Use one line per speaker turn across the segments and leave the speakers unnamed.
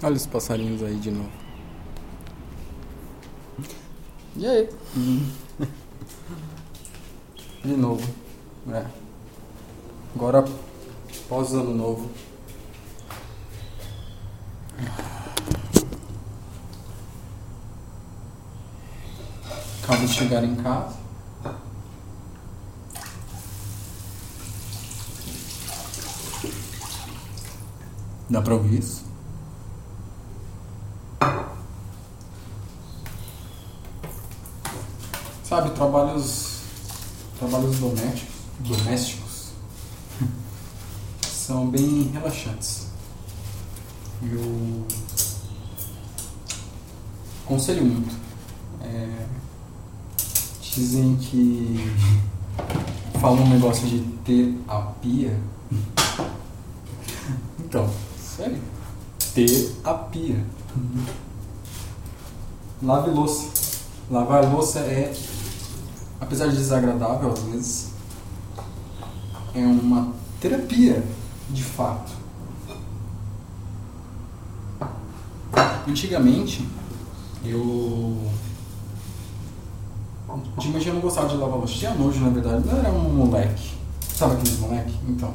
Olha os passarinhos aí de novo. E aí? De novo. É. Agora, pós ano novo. Acabo de chegar em casa. Dá pra ouvir isso? Sabe, trabalhos. Trabalhos domésticos. Domésticos. são bem relaxantes. Eu. Aconselho muito. É, dizem que. Falam um negócio de terapia. Então, sério. Terapia. Lave louça. Lavar louça é, apesar de desagradável às vezes, é uma terapia de fato. Antigamente, eu. Antigamente eu não gostava de lavar louça. Tinha nojo, na verdade. Eu era um moleque. Sabe aqueles moleque? Então.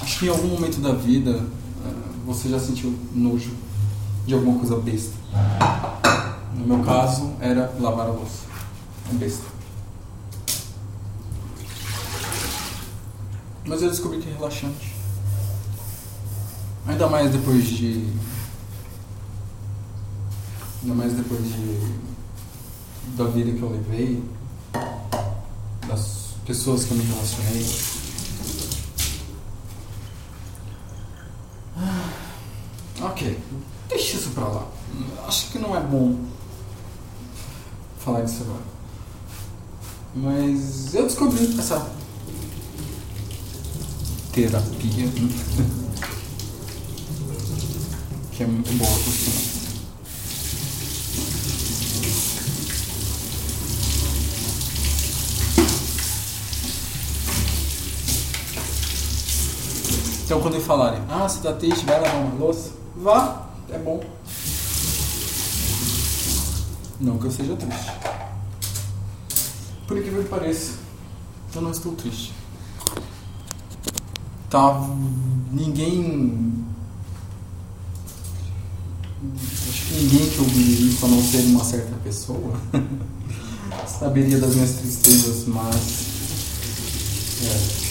Acho que em algum momento da vida eh, você já sentiu nojo de alguma coisa besta. No meu caso, era lavar a louça. É besta. Mas eu descobri que é relaxante. Ainda mais depois de. Ainda mais depois de. Da vida que eu levei. Das pessoas que eu me relacionei. Ah, ok. Deixa isso pra lá. Acho que não é bom falar disso agora. Mas eu descobri essa terapia que é muito boa por sinal. Então quando falarem, ah, você tá triste, vai lavar uma louça, vá, é bom. Não que eu seja triste. Por incrível que pareça, eu não estou triste. Tá. Ninguém. Acho que ninguém que ouviria isso, a não ser uma certa pessoa, saberia das minhas tristezas, mas. É.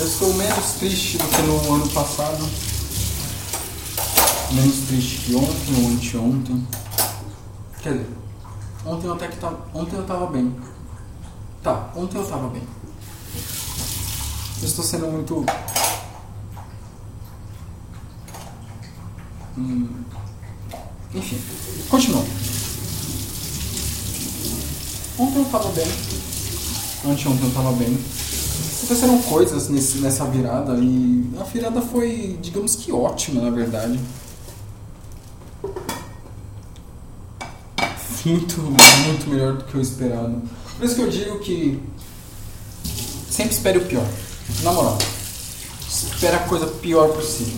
Eu estou menos triste do que no ano passado. Menos triste que ontem ou anteontem. Quer dizer, ontem eu até que tava. Ontem eu tava bem. Tá, ontem eu tava bem. Eu estou sendo muito. Hum, enfim, continuando. Ontem eu tava bem. Anteontem eu tava bem. Aconteceram coisas nesse, nessa virada e a virada foi, digamos que ótima, na verdade. Muito, muito melhor do que eu esperado. Por isso que eu digo que sempre espere o pior. Na moral. Espere a coisa pior possível.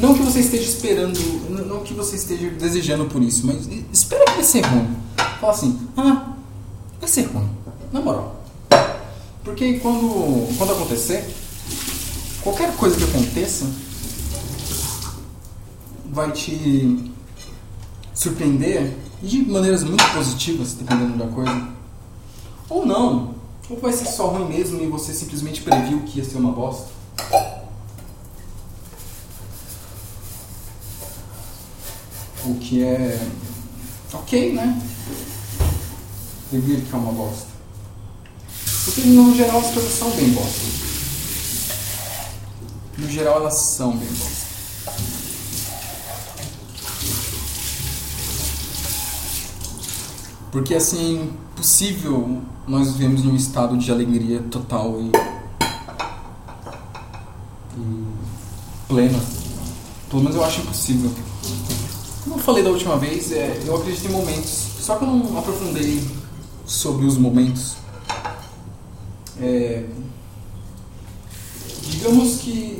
Não que você esteja esperando, não que você esteja desejando por isso, mas espera que vai ser ruim. Fala assim, ah, vai ser ruim. Na moral. Porque quando, quando acontecer, qualquer coisa que aconteça vai te surpreender de maneiras muito positivas, dependendo da coisa. Ou não. Ou vai ser só ruim mesmo e você simplesmente previu que ia ser uma bosta. O que é ok, né? Prever que é uma bosta. Porque no geral as coisas são bem bosta. No geral elas são bem bosta. Porque assim, é impossível nós vivemos num estado de alegria total e, e plena. Pelo menos eu acho impossível. Como eu falei da última vez, é, eu acredito em momentos. Só que eu não aprofundei sobre os momentos. É, Digamos que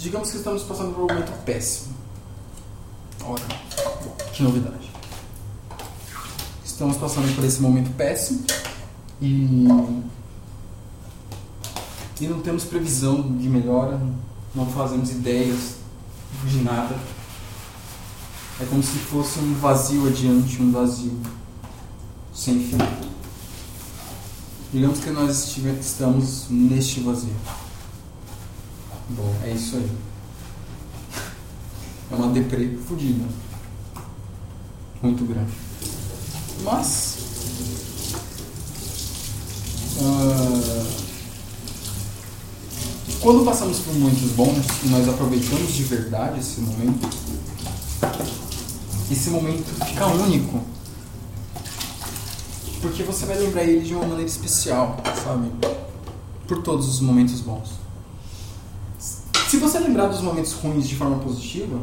digamos que estamos passando por um momento péssimo. Ora, que novidade. Estamos passando por esse momento péssimo e e não temos previsão de melhora, não fazemos ideias de nada. É como se fosse um vazio adiante, um vazio sem fim. Digamos que nós estamos neste vazio. Bom, é isso aí. É uma deprê fodida. Muito grande. Mas. Uh, quando passamos por momentos bons e nós aproveitamos de verdade esse momento, esse momento fica único. Porque você vai lembrar ele de uma maneira especial, sabe? Por todos os momentos bons. Se você lembrar dos momentos ruins de forma positiva,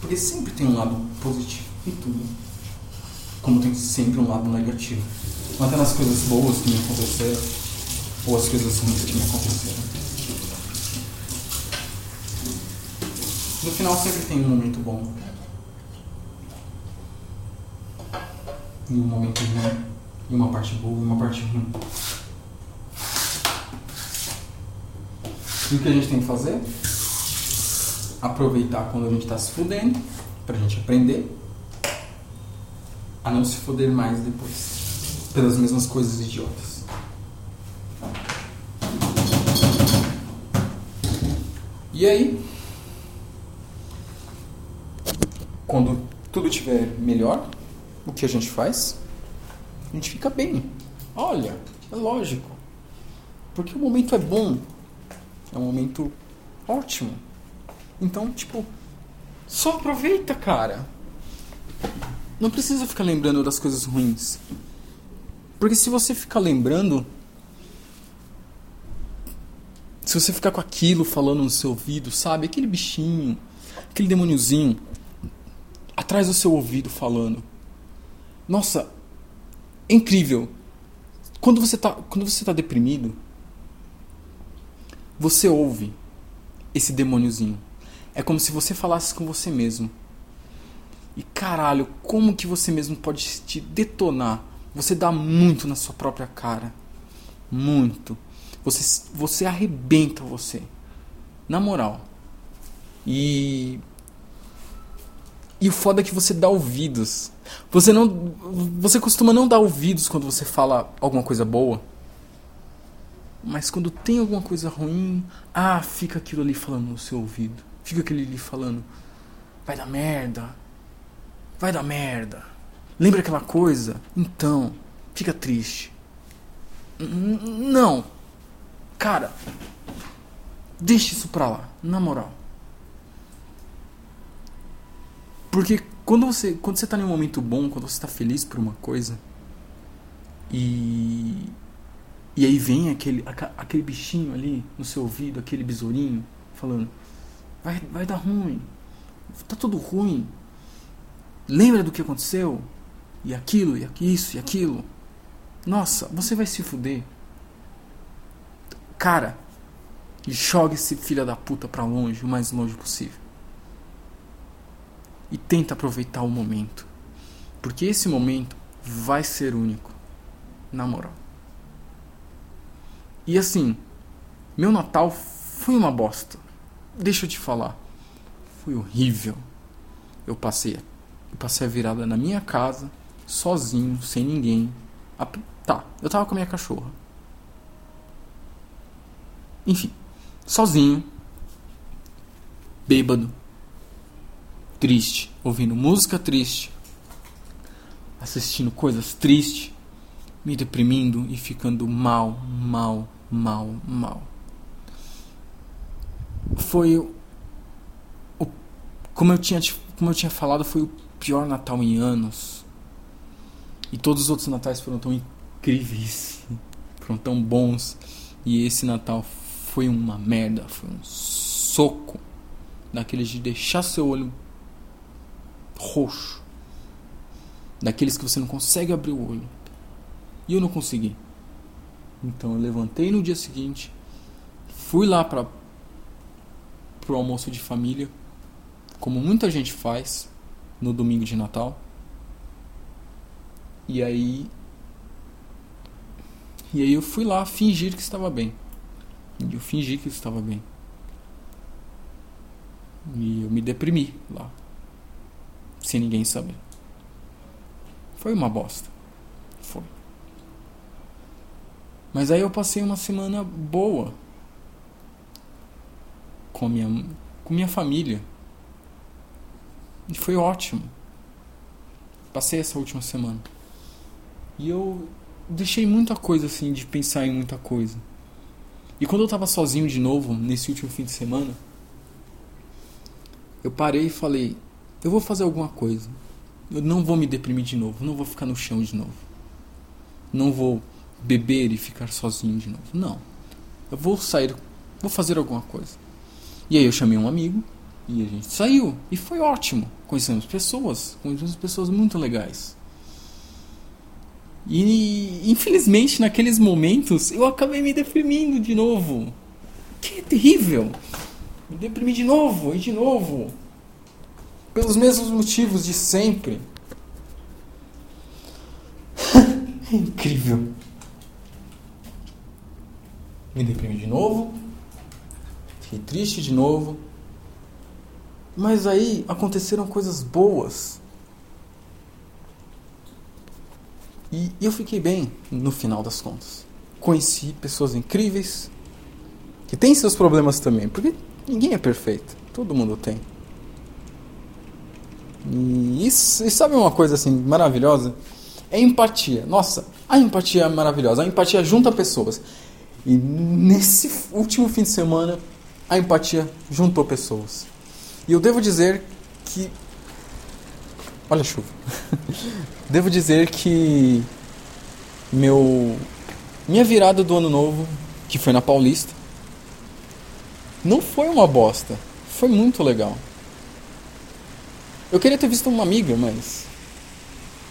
porque sempre tem um lado positivo em tudo. Como tem sempre um lado negativo. Até nas coisas boas que me aconteceram, ou as coisas ruins que me aconteceram. No final sempre tem um momento bom. E um momento ruim. E uma parte boa e uma parte ruim. E o que a gente tem que fazer? aproveitar quando a gente está se fudendo, para a gente aprender a não se fuder mais depois, pelas mesmas coisas idiotas. E aí, quando tudo estiver melhor, o que a gente faz? A gente fica bem. Olha, é lógico. Porque o momento é bom. É um momento ótimo. Então, tipo, só aproveita, cara. Não precisa ficar lembrando das coisas ruins. Porque se você ficar lembrando. Se você ficar com aquilo falando no seu ouvido, sabe? Aquele bichinho, aquele demôniozinho atrás do seu ouvido falando. Nossa, é incrível. Quando você tá, quando você tá deprimido, você ouve esse demôniozinho. É como se você falasse com você mesmo. E caralho, como que você mesmo pode te detonar? Você dá muito na sua própria cara. Muito. Você, você arrebenta você. Na moral. E. E o foda é que você dá ouvidos. Você não. Você costuma não dar ouvidos quando você fala alguma coisa boa. Mas quando tem alguma coisa ruim, ah, fica aquilo ali falando no seu ouvido. Fica aquele ali falando: vai dar merda, vai dar merda. Lembra aquela coisa? Então, fica triste. Não, cara, deixa isso pra lá, na moral. Porque quando você, quando você tá em um momento bom, quando você tá feliz por uma coisa, e e aí vem aquele, aquele bichinho ali no seu ouvido, aquele besourinho, falando: Vai, vai dar ruim. Tá tudo ruim. Lembra do que aconteceu? E aquilo, e isso, e aquilo. Nossa, você vai se fuder. Cara, joga esse filho da puta pra longe, o mais longe possível. E tenta aproveitar o momento. Porque esse momento vai ser único. Na moral. E assim, meu Natal foi uma bosta. Deixa eu te falar. Foi horrível. Eu passei, passei a virada na minha casa, sozinho, sem ninguém. A, tá, eu tava com a minha cachorra. Enfim, sozinho, bêbado, triste, ouvindo música triste, assistindo coisas tristes, me deprimindo e ficando mal, mal, mal, mal foi o, como eu tinha como eu tinha falado foi o pior Natal em anos. E todos os outros natais foram tão incríveis foram tão bons. E esse Natal foi uma merda foi um soco. Daqueles de deixar seu olho roxo. Daqueles que você não consegue abrir o olho. E eu não consegui. Então eu levantei no dia seguinte Fui lá para pro almoço de família, como muita gente faz no domingo de Natal. E aí e aí eu fui lá fingir que estava bem. E eu fingi que estava bem. E eu me deprimi lá. Sem ninguém saber. Foi uma bosta. Foi. Mas aí eu passei uma semana boa com minha, com minha família. E foi ótimo. Passei essa última semana. E eu deixei muita coisa assim de pensar em muita coisa. E quando eu tava sozinho de novo, nesse último fim de semana, eu parei e falei: eu vou fazer alguma coisa. Eu não vou me deprimir de novo, não vou ficar no chão de novo. Não vou beber e ficar sozinho de novo. Não. Eu vou sair, vou fazer alguma coisa. E aí eu chamei um amigo e a gente saiu e foi ótimo. Conhecemos pessoas, conhecemos pessoas muito legais. E infelizmente naqueles momentos eu acabei me deprimindo de novo. Que terrível! Me deprimi de novo e de novo. Pelos mesmos motivos de sempre. é incrível. Me deprimi de novo. Fiquei triste de novo. Mas aí aconteceram coisas boas. E eu fiquei bem no final das contas. Conheci pessoas incríveis que têm seus problemas também, porque ninguém é perfeito, todo mundo tem. E, isso, e sabe uma coisa assim maravilhosa? É empatia. Nossa, a empatia é maravilhosa. A empatia junta pessoas. E nesse último fim de semana, a empatia juntou pessoas. E eu devo dizer que Olha a chuva. Devo dizer que meu minha virada do ano novo, que foi na Paulista, não foi uma bosta. Foi muito legal. Eu queria ter visto uma amiga, mas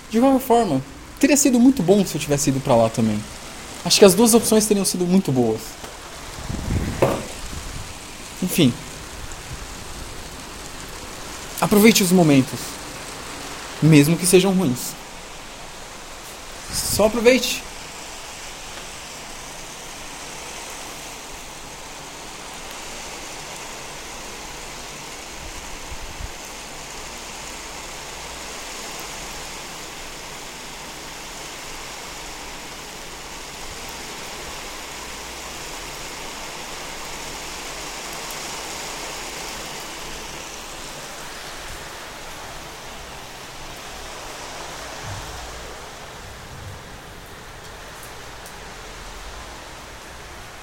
de qualquer forma, teria sido muito bom se eu tivesse ido para lá também. Acho que as duas opções teriam sido muito boas. Enfim. Aproveite os momentos mesmo que sejam ruins. Só aproveite.